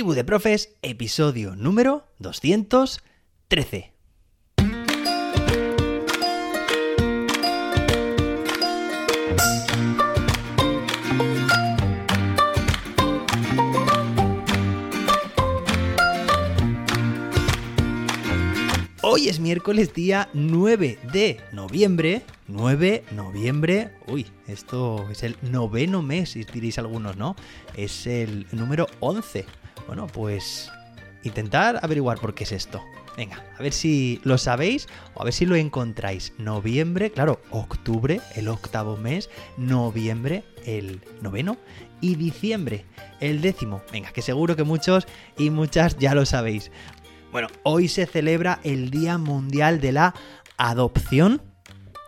Tribu de Profes, episodio número 213. Hoy es miércoles día 9 de noviembre. 9 noviembre. Uy, esto es el noveno mes, diréis algunos, ¿no? Es el número 11. Bueno, pues intentar averiguar por qué es esto. Venga, a ver si lo sabéis o a ver si lo encontráis. Noviembre, claro, octubre, el octavo mes, noviembre, el noveno, y diciembre, el décimo. Venga, que seguro que muchos y muchas ya lo sabéis. Bueno, hoy se celebra el Día Mundial de la Adopción.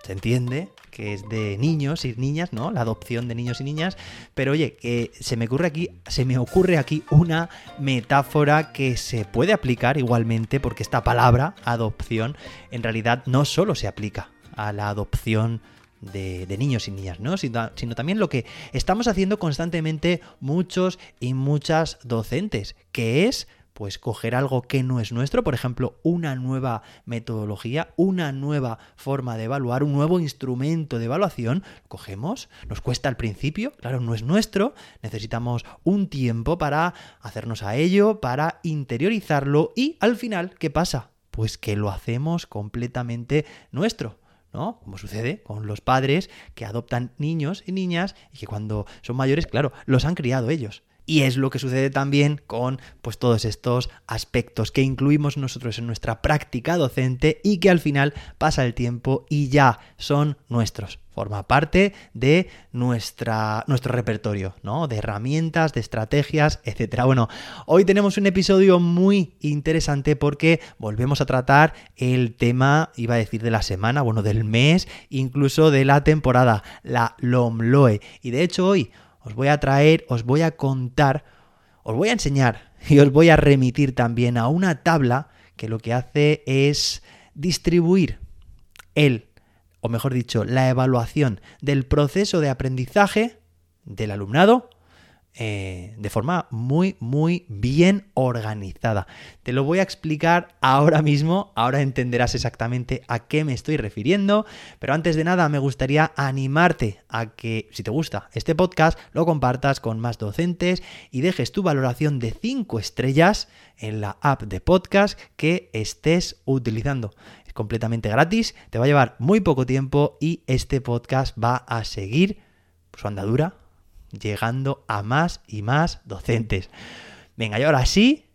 ¿Se entiende? Que es de niños y niñas, ¿no? La adopción de niños y niñas. Pero oye, que se me ocurre aquí, se me ocurre aquí una metáfora que se puede aplicar igualmente, porque esta palabra, adopción, en realidad no solo se aplica a la adopción de, niños y niñas, ¿no? Sino, sino, también lo que estamos haciendo constantemente muchos y muchas docentes, que es pues coger algo que no es nuestro, por ejemplo, una nueva metodología, una nueva forma de evaluar, un nuevo instrumento de evaluación, cogemos, nos cuesta al principio, claro, no es nuestro, necesitamos un tiempo para hacernos a ello, para interiorizarlo y al final, ¿qué pasa? Pues que lo hacemos completamente nuestro. ¿no? Como sucede con los padres que adoptan niños y niñas y que cuando son mayores, claro, los han criado ellos. Y es lo que sucede también con pues, todos estos aspectos que incluimos nosotros en nuestra práctica docente y que al final pasa el tiempo y ya son nuestros. Forma parte de nuestra, nuestro repertorio, ¿no? De herramientas, de estrategias, etc. Bueno, hoy tenemos un episodio muy interesante porque volvemos a tratar el tema, iba a decir de la semana, bueno, del mes, incluso de la temporada, la LOMLOE. Y de hecho hoy os voy a traer, os voy a contar, os voy a enseñar y os voy a remitir también a una tabla que lo que hace es distribuir el, o mejor dicho, la evaluación del proceso de aprendizaje del alumnado eh, de forma muy, muy bien organizada. Te lo voy a explicar ahora mismo, ahora entenderás exactamente a qué me estoy refiriendo, pero antes de nada me gustaría animarte a que, si te gusta este podcast, lo compartas con más docentes y dejes tu valoración de 5 estrellas en la app de podcast que estés utilizando Es completamente gratis, te va a llevar muy poco tiempo y este podcast va a seguir su andadura llegando a más y más docentes. Venga, y ahora sí,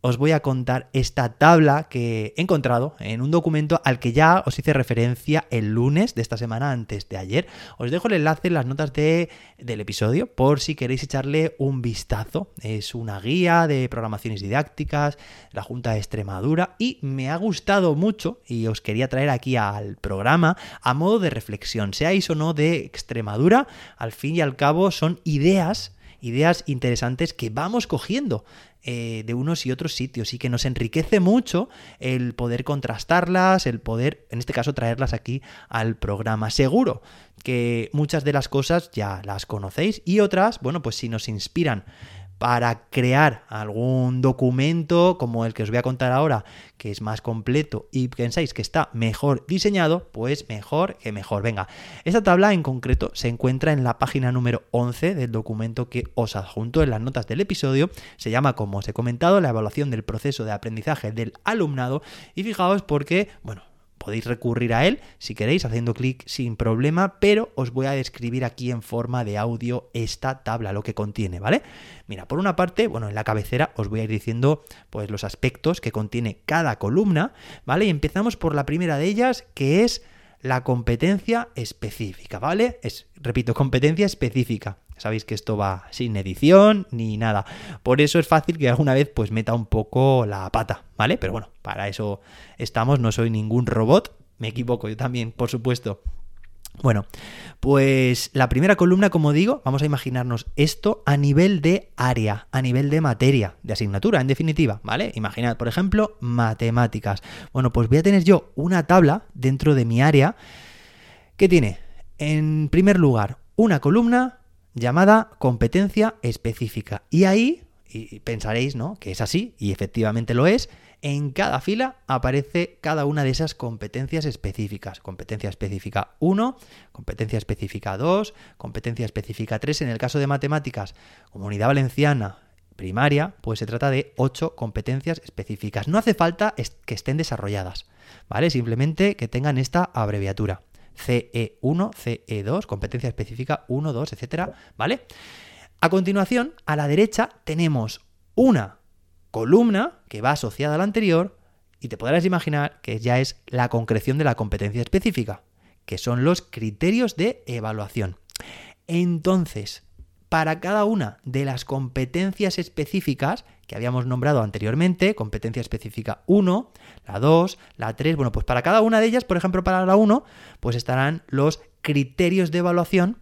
os voy a contar esta tabla que he encontrado en un documento al que ya os hice referencia el lunes de esta semana antes de ayer. Os dejo el enlace en las notas de, del episodio por si queréis echarle un vistazo. Es una guía de programaciones didácticas, la Junta de Extremadura y me ha gustado mucho y os quería traer aquí al programa a modo de reflexión, seáis o no de Extremadura, al fin y al cabo son ideas ideas interesantes que vamos cogiendo eh, de unos y otros sitios y que nos enriquece mucho el poder contrastarlas, el poder, en este caso, traerlas aquí al programa. Seguro que muchas de las cosas ya las conocéis y otras, bueno, pues si nos inspiran para crear algún documento como el que os voy a contar ahora, que es más completo y pensáis que está mejor diseñado, pues mejor que mejor. Venga, esta tabla en concreto se encuentra en la página número 11 del documento que os adjunto en las notas del episodio. Se llama, como os he comentado, la evaluación del proceso de aprendizaje del alumnado. Y fijaos porque, bueno, Podéis recurrir a él si queréis haciendo clic sin problema, pero os voy a describir aquí en forma de audio esta tabla, lo que contiene, ¿vale? Mira, por una parte, bueno, en la cabecera os voy a ir diciendo pues los aspectos que contiene cada columna, ¿vale? Y empezamos por la primera de ellas, que es la competencia específica, ¿vale? Es, repito, competencia específica. Sabéis que esto va sin edición ni nada. Por eso es fácil que alguna vez pues meta un poco la pata, ¿vale? Pero bueno, para eso estamos, no soy ningún robot, me equivoco yo también, por supuesto. Bueno, pues la primera columna, como digo, vamos a imaginarnos esto a nivel de área, a nivel de materia, de asignatura, en definitiva, ¿vale? Imaginad, por ejemplo, matemáticas. Bueno, pues voy a tener yo una tabla dentro de mi área que tiene, en primer lugar, una columna llamada competencia específica. Y ahí y pensaréis, ¿no? Que es así, y efectivamente lo es. En cada fila aparece cada una de esas competencias específicas. Competencia específica 1, competencia específica 2, competencia específica 3. En el caso de matemáticas, comunidad valenciana, primaria, pues se trata de 8 competencias específicas. No hace falta que estén desarrolladas, ¿vale? Simplemente que tengan esta abreviatura. CE1, CE2, competencia específica 1, 2, etcétera, ¿vale? A continuación, a la derecha tenemos una columna que va asociada a la anterior y te podrás imaginar que ya es la concreción de la competencia específica, que son los criterios de evaluación. Entonces, para cada una de las competencias específicas que habíamos nombrado anteriormente, competencia específica 1, la 2, la 3, bueno, pues para cada una de ellas, por ejemplo, para la 1, pues estarán los criterios de evaluación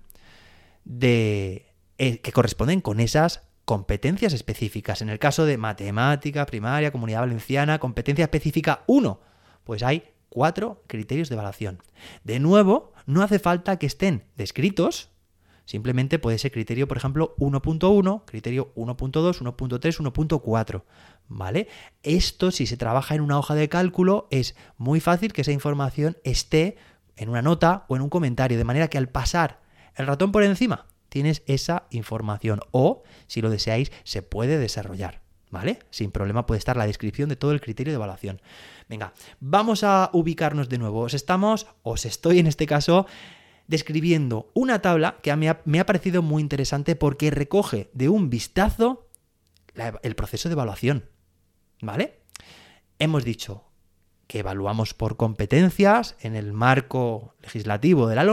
de, eh, que corresponden con esas competencias específicas. En el caso de matemática, primaria, comunidad valenciana, competencia específica 1, pues hay cuatro criterios de evaluación. De nuevo, no hace falta que estén descritos, simplemente puede ser criterio, por ejemplo, 1.1, criterio 1.2, 1.3, 1.4. ¿Vale? Esto, si se trabaja en una hoja de cálculo, es muy fácil que esa información esté en una nota o en un comentario, de manera que al pasar el ratón por encima tienes esa información o, si lo deseáis, se puede desarrollar. ¿Vale? Sin problema puede estar la descripción de todo el criterio de evaluación. Venga, vamos a ubicarnos de nuevo. Os estamos, os estoy en este caso, describiendo una tabla que me ha, me ha parecido muy interesante porque recoge de un vistazo el proceso de evaluación. ¿Vale? Hemos dicho, que evaluamos por competencias en el marco legislativo de la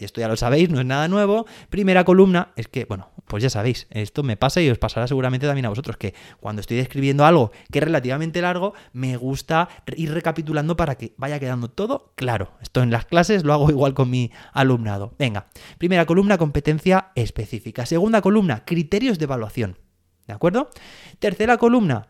y esto ya lo sabéis, no es nada nuevo. Primera columna es que, bueno, pues ya sabéis, esto me pasa y os pasará seguramente también a vosotros, que cuando estoy describiendo algo que es relativamente largo, me gusta ir recapitulando para que vaya quedando todo claro. Esto en las clases lo hago igual con mi alumnado. Venga, primera columna, competencia específica. Segunda columna, criterios de evaluación. ¿De acuerdo? Tercera columna,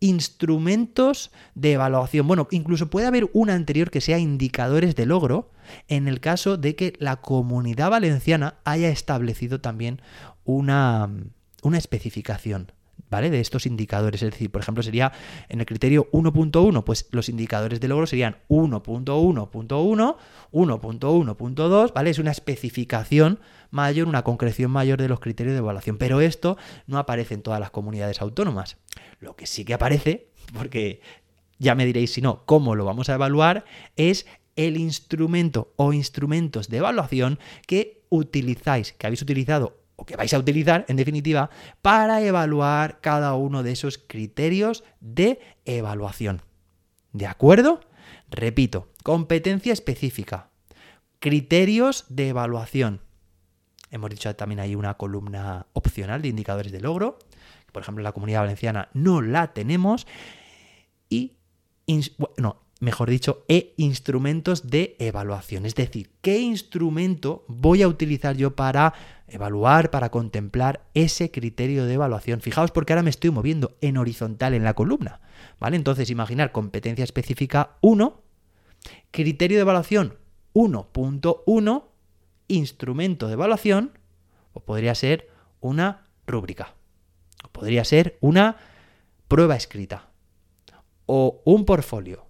instrumentos de evaluación. Bueno, incluso puede haber una anterior que sea indicadores de logro en el caso de que la comunidad valenciana haya establecido también una, una especificación. ¿vale? De estos indicadores. Es decir, por ejemplo, sería en el criterio 1.1, pues los indicadores de logro serían 1.1.1, 1.1.2, ¿vale? Es una especificación mayor, una concreción mayor de los criterios de evaluación. Pero esto no aparece en todas las comunidades autónomas. Lo que sí que aparece, porque ya me diréis si no, cómo lo vamos a evaluar, es el instrumento o instrumentos de evaluación que utilizáis, que habéis utilizado o que vais a utilizar, en definitiva, para evaluar cada uno de esos criterios de evaluación. ¿De acuerdo? Repito, competencia específica, criterios de evaluación. Hemos dicho también hay una columna opcional de indicadores de logro. Por ejemplo, en la comunidad valenciana no la tenemos. Y, bueno, mejor dicho, e instrumentos de evaluación. Es decir, ¿qué instrumento voy a utilizar yo para evaluar, para contemplar ese criterio de evaluación? Fijaos porque ahora me estoy moviendo en horizontal en la columna. ¿Vale? Entonces, imaginar competencia específica 1, criterio de evaluación 1.1, instrumento de evaluación, o podría ser una rúbrica, podría ser una prueba escrita, o un portfolio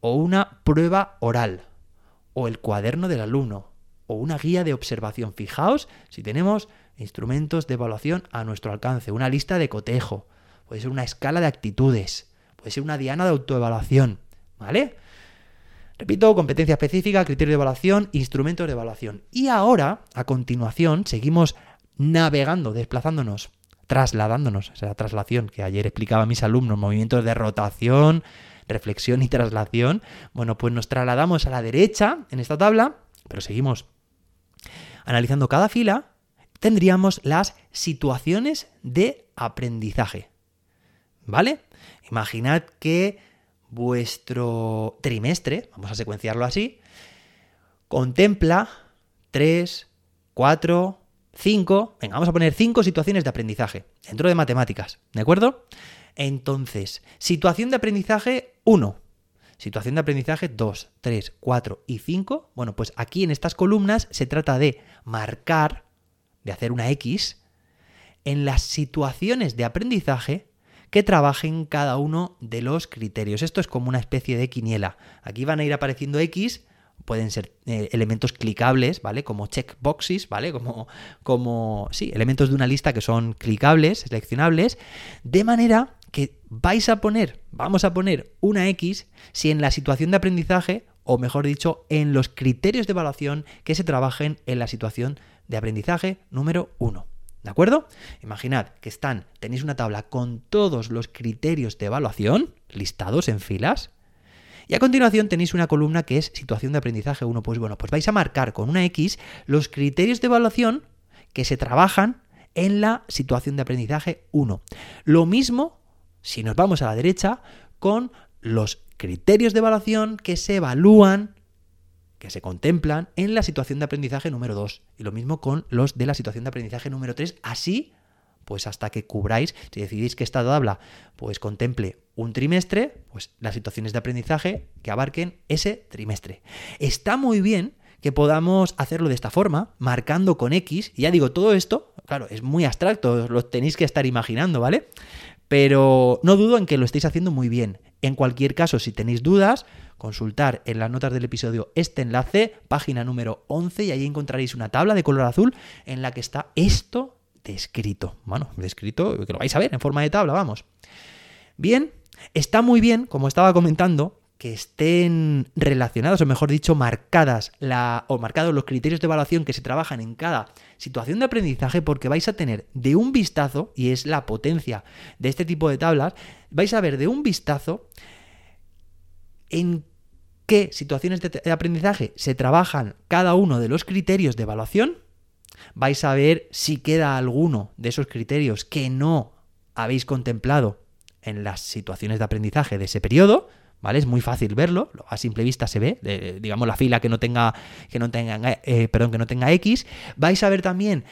o una prueba oral, o el cuaderno del alumno, o una guía de observación. Fijaos si tenemos instrumentos de evaluación a nuestro alcance, una lista de cotejo, puede ser una escala de actitudes, puede ser una diana de autoevaluación, ¿vale? Repito, competencia específica, criterio de evaluación, instrumentos de evaluación. Y ahora, a continuación, seguimos navegando, desplazándonos, trasladándonos, esa traslación que ayer explicaba a mis alumnos, movimientos de rotación, reflexión y traslación, bueno, pues nos trasladamos a la derecha en esta tabla, pero seguimos analizando cada fila, tendríamos las situaciones de aprendizaje. ¿Vale? Imaginad que vuestro trimestre, vamos a secuenciarlo así, contempla 3, 4, 5, venga, vamos a poner 5 situaciones de aprendizaje dentro de matemáticas, ¿de acuerdo? Entonces, situación de aprendizaje 1. Situación de aprendizaje 2, 3, 4 y 5. Bueno, pues aquí en estas columnas se trata de marcar, de hacer una X, en las situaciones de aprendizaje que trabajen cada uno de los criterios. Esto es como una especie de quiniela. Aquí van a ir apareciendo X, pueden ser eh, elementos clicables, ¿vale? Como checkboxes, ¿vale? Como, como, sí, elementos de una lista que son clicables, seleccionables, de manera que vais a poner, vamos a poner una X si en la situación de aprendizaje, o mejor dicho, en los criterios de evaluación que se trabajen en la situación de aprendizaje número 1. ¿De acuerdo? Imaginad que están, tenéis una tabla con todos los criterios de evaluación listados en filas. Y a continuación tenéis una columna que es situación de aprendizaje 1. Pues bueno, pues vais a marcar con una X los criterios de evaluación que se trabajan en la situación de aprendizaje 1. Lo mismo, si nos vamos a la derecha, con los criterios de evaluación que se evalúan que se contemplan en la situación de aprendizaje número 2. Y lo mismo con los de la situación de aprendizaje número 3. Así, pues hasta que cubráis, si decidís que esta tabla pues contemple un trimestre, pues las situaciones de aprendizaje que abarquen ese trimestre. Está muy bien que podamos hacerlo de esta forma, marcando con X, y ya digo, todo esto, claro, es muy abstracto, lo tenéis que estar imaginando, ¿vale? Pero no dudo en que lo estéis haciendo muy bien. En cualquier caso, si tenéis dudas, consultar en las notas del episodio este enlace, página número 11, y ahí encontraréis una tabla de color azul en la que está esto descrito. Bueno, descrito, que lo vais a ver en forma de tabla, vamos. Bien, está muy bien, como estaba comentando, que estén relacionados, o mejor dicho, marcadas la, o marcados los criterios de evaluación que se trabajan en cada situación de aprendizaje, porque vais a tener de un vistazo, y es la potencia de este tipo de tablas, vais a ver de un vistazo en qué situaciones de, aprendizaje se trabajan cada uno de los criterios de evaluación, vais a ver si queda alguno de esos criterios que no habéis contemplado en las situaciones de aprendizaje de ese periodo, ¿vale? Es muy fácil verlo, a simple vista se ve, digamos la fila que no tenga, que no tenga, eh, perdón, que no tenga X. Vais a ver también,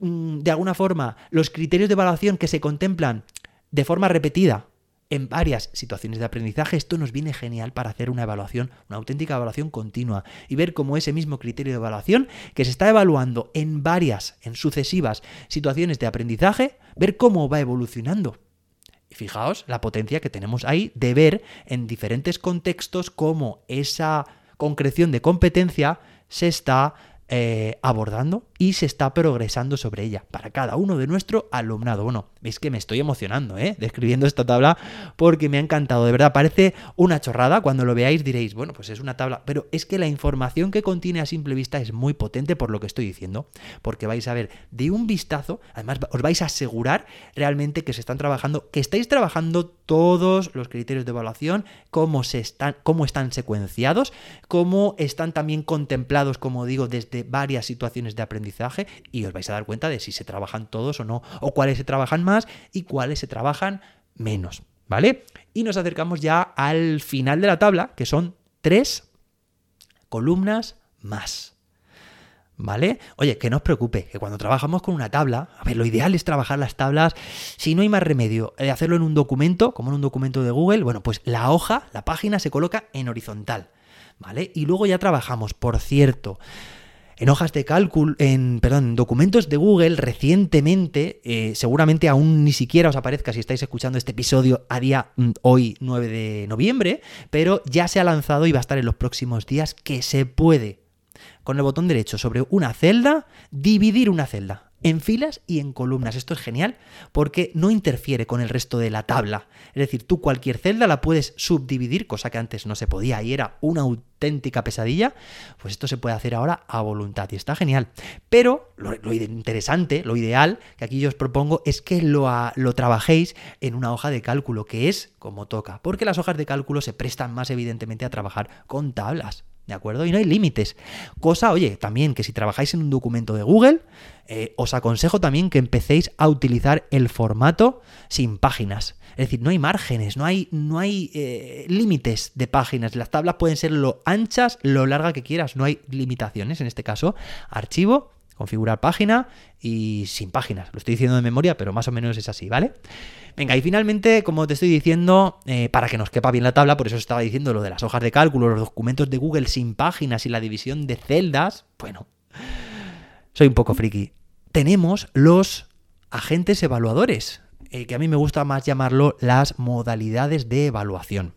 mm, de alguna forma, los criterios de evaluación que se contemplan de forma repetida en varias situaciones de aprendizaje, esto nos viene genial para hacer una evaluación, una auténtica evaluación continua y ver cómo ese mismo criterio de evaluación que se está evaluando en varias, en sucesivas situaciones de aprendizaje, ver cómo va evolucionando. Y fijaos la potencia que tenemos ahí de ver en diferentes contextos cómo esa concreción de competencia se está eh, abordando y se está progresando sobre ella para cada uno de nuestro alumnado. Bueno, veis que me estoy emocionando, ¿eh? Describiendo esta tabla porque me ha encantado. De verdad, parece una chorrada. Cuando lo veáis diréis, bueno, pues es una tabla. Pero es que la información que contiene a simple vista es muy potente por lo que estoy diciendo. Porque vais a ver de un vistazo, además os vais a asegurar realmente que se están trabajando, que estáis trabajando todos los criterios de evaluación, cómo, se están, cómo están secuenciados, cómo están también contemplados, como digo, desde varias situaciones de aprendizaje y os vais a dar cuenta de si se trabajan todos o no, o cuáles se trabajan más y cuáles se trabajan menos, ¿vale? Y nos acercamos ya al final de la tabla, que son tres columnas más. ¿Vale? Oye, que no os preocupe, que cuando trabajamos con una tabla, a ver, lo ideal es trabajar las tablas, si no hay más remedio, de hacerlo en un documento, como en un documento de Google, bueno, pues la hoja, la página se coloca en horizontal, ¿vale? Y luego ya trabajamos, por cierto, en hojas de cálculo, en, perdón, documentos de Google recientemente, eh, seguramente aún ni siquiera os aparezca si estáis escuchando este episodio a día mm, hoy 9 de noviembre, pero ya se ha lanzado y va a estar en los próximos días que se puede con el botón derecho sobre una celda dividir una celda en filas y en columnas. Esto es genial porque no interfiere con el resto de la tabla. Es decir, tú cualquier celda la puedes subdividir, cosa que antes no se podía y era una auténtica pesadilla. Pues esto se puede hacer ahora a voluntad y está genial. Pero lo, interesante, lo ideal que aquí yo os propongo es que lo, lo trabajéis en una hoja de cálculo, que es como toca, porque las hojas de cálculo se prestan más evidentemente a trabajar con tablas. ¿De acuerdo? Y no hay límites. Cosa, oye, también que si trabajáis en un documento de Google, eh, os aconsejo también que empecéis a utilizar el formato sin páginas. Es decir, no hay márgenes, no hay, no hay eh, límites de páginas. Las tablas pueden ser lo anchas, lo larga que quieras, no hay limitaciones. En este caso, archivo, configurar página y sin páginas. Lo estoy diciendo de memoria, pero más o menos es así, ¿vale? Venga, y finalmente, como te estoy diciendo, eh, para que nos quepa bien la tabla, por eso estaba diciendo lo de las hojas de cálculo, los documentos de Google sin páginas y la división de celdas, bueno, soy un poco friki. Tenemos los agentes evaluadores, eh, que a mí me gusta más llamarlo las modalidades de evaluación.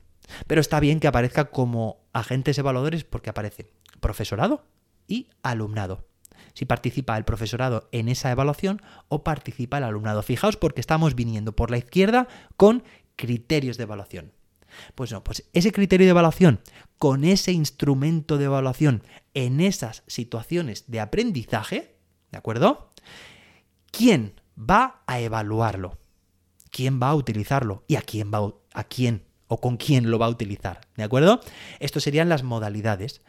Pero está bien que aparezca como agentes evaluadores porque aparece profesorado y alumnado. Si participa el profesorado en esa evaluación o participa el alumnado. Fijaos porque estamos viniendo por la izquierda con criterios de evaluación. Pues no, pues ese criterio de evaluación, con ese instrumento de evaluación en esas situaciones de aprendizaje, ¿de acuerdo? ¿Quién va a evaluarlo? ¿Quién va a utilizarlo? ¿Y a quién va a quién o con quién lo va a utilizar? ¿De acuerdo? Estos serían las modalidades.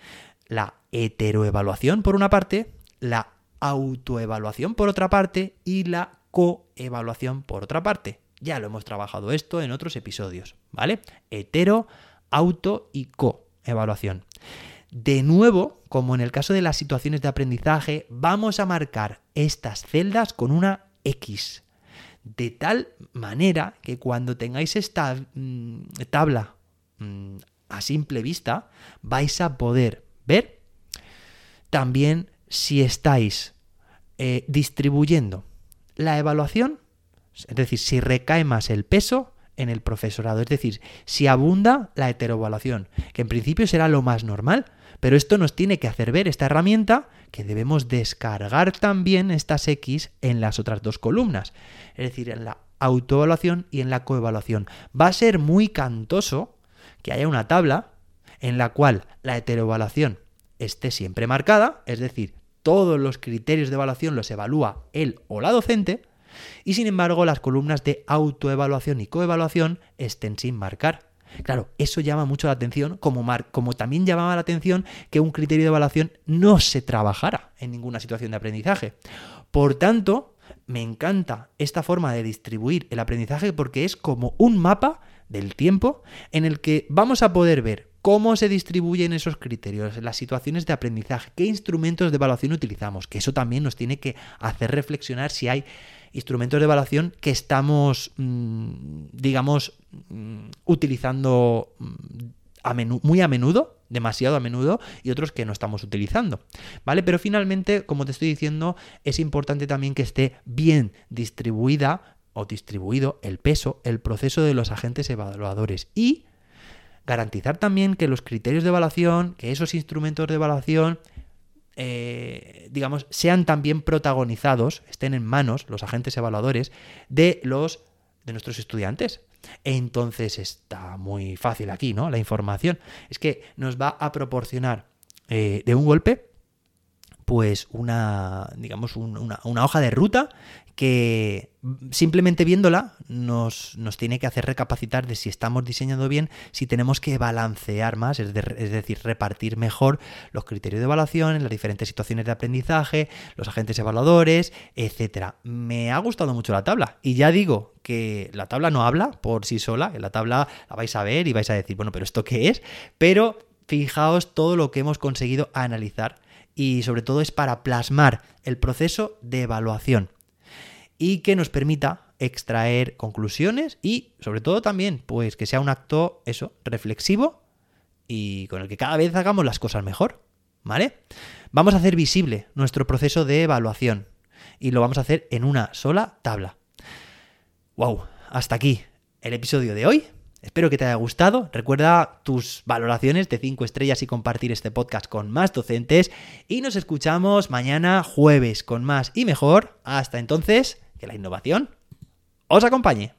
La heteroevaluación por una parte, la autoevaluación por otra parte y la coevaluación por otra parte. Ya lo hemos trabajado esto en otros episodios, ¿vale? Hetero, auto y coevaluación. De nuevo, como en el caso de las situaciones de aprendizaje, vamos a marcar estas celdas con una X. De tal manera que cuando tengáis esta mm, tabla mm, a simple vista, vais a poder ver también si estáis eh, distribuyendo la evaluación es decir, si recae más el peso en el profesorado, es decir, si abunda la heteroevaluación, que en principio será lo más normal, pero esto nos tiene que hacer ver esta herramienta que debemos descargar también estas X en las otras dos columnas, es decir, en la autoevaluación y en la coevaluación. Va a ser muy cantoso que haya una tabla en la cual la heteroevaluación esté siempre marcada, es decir, todos los criterios de evaluación los evalúa él o la docente, y sin embargo las columnas de autoevaluación y coevaluación estén sin marcar. Claro, eso llama mucho la atención, como, como también llamaba la atención que un criterio de evaluación no se trabajara en ninguna situación de aprendizaje. Por tanto, me encanta esta forma de distribuir el aprendizaje porque es como un mapa del tiempo en el que vamos a poder ver cómo se distribuyen esos criterios, las situaciones de aprendizaje, qué instrumentos de evaluación utilizamos, que eso también nos tiene que hacer reflexionar si hay instrumentos de evaluación que estamos, mm, digamos, mm, utilizando mm, muy a menudo, demasiado a menudo, y otros que no estamos utilizando. ¿Vale? Pero finalmente, como te estoy diciendo, es importante también que esté bien distribuida o distribuido el peso, el proceso de los agentes evaluadores y garantizar también que los criterios de evaluación, que esos instrumentos de evaluación eh, digamos, sean también protagonizados, estén en manos los agentes evaluadores de los de nuestros estudiantes. Entonces está muy fácil aquí, ¿no? La información es que nos va a proporcionar eh, de un golpe pues una, digamos, una, una, hoja de ruta que simplemente viéndola nos, nos, tiene que hacer recapacitar de si estamos diseñando bien, si tenemos que balancear más, es, decir, repartir mejor los criterios de evaluación las diferentes situaciones de aprendizaje, los agentes evaluadores, etc. Me ha gustado mucho la tabla y ya digo que la tabla no habla por sí sola, en la tabla la vais a ver y vais a decir, bueno, pero ¿esto qué es? Pero fijaos todo lo que hemos conseguido analizar y sobre todo es para plasmar el proceso de evaluación y que nos permita extraer conclusiones y sobre todo también pues que sea un acto eso reflexivo y con el que cada vez hagamos las cosas mejor, ¿vale? Vamos a hacer visible nuestro proceso de evaluación y lo vamos a hacer en una sola tabla. Wow, hasta aquí el episodio de hoy. Espero que te haya gustado. Recuerda tus valoraciones de 5 estrellas y compartir este podcast con más docentes. Y nos escuchamos mañana jueves con más y mejor. Hasta entonces, que la innovación os acompañe.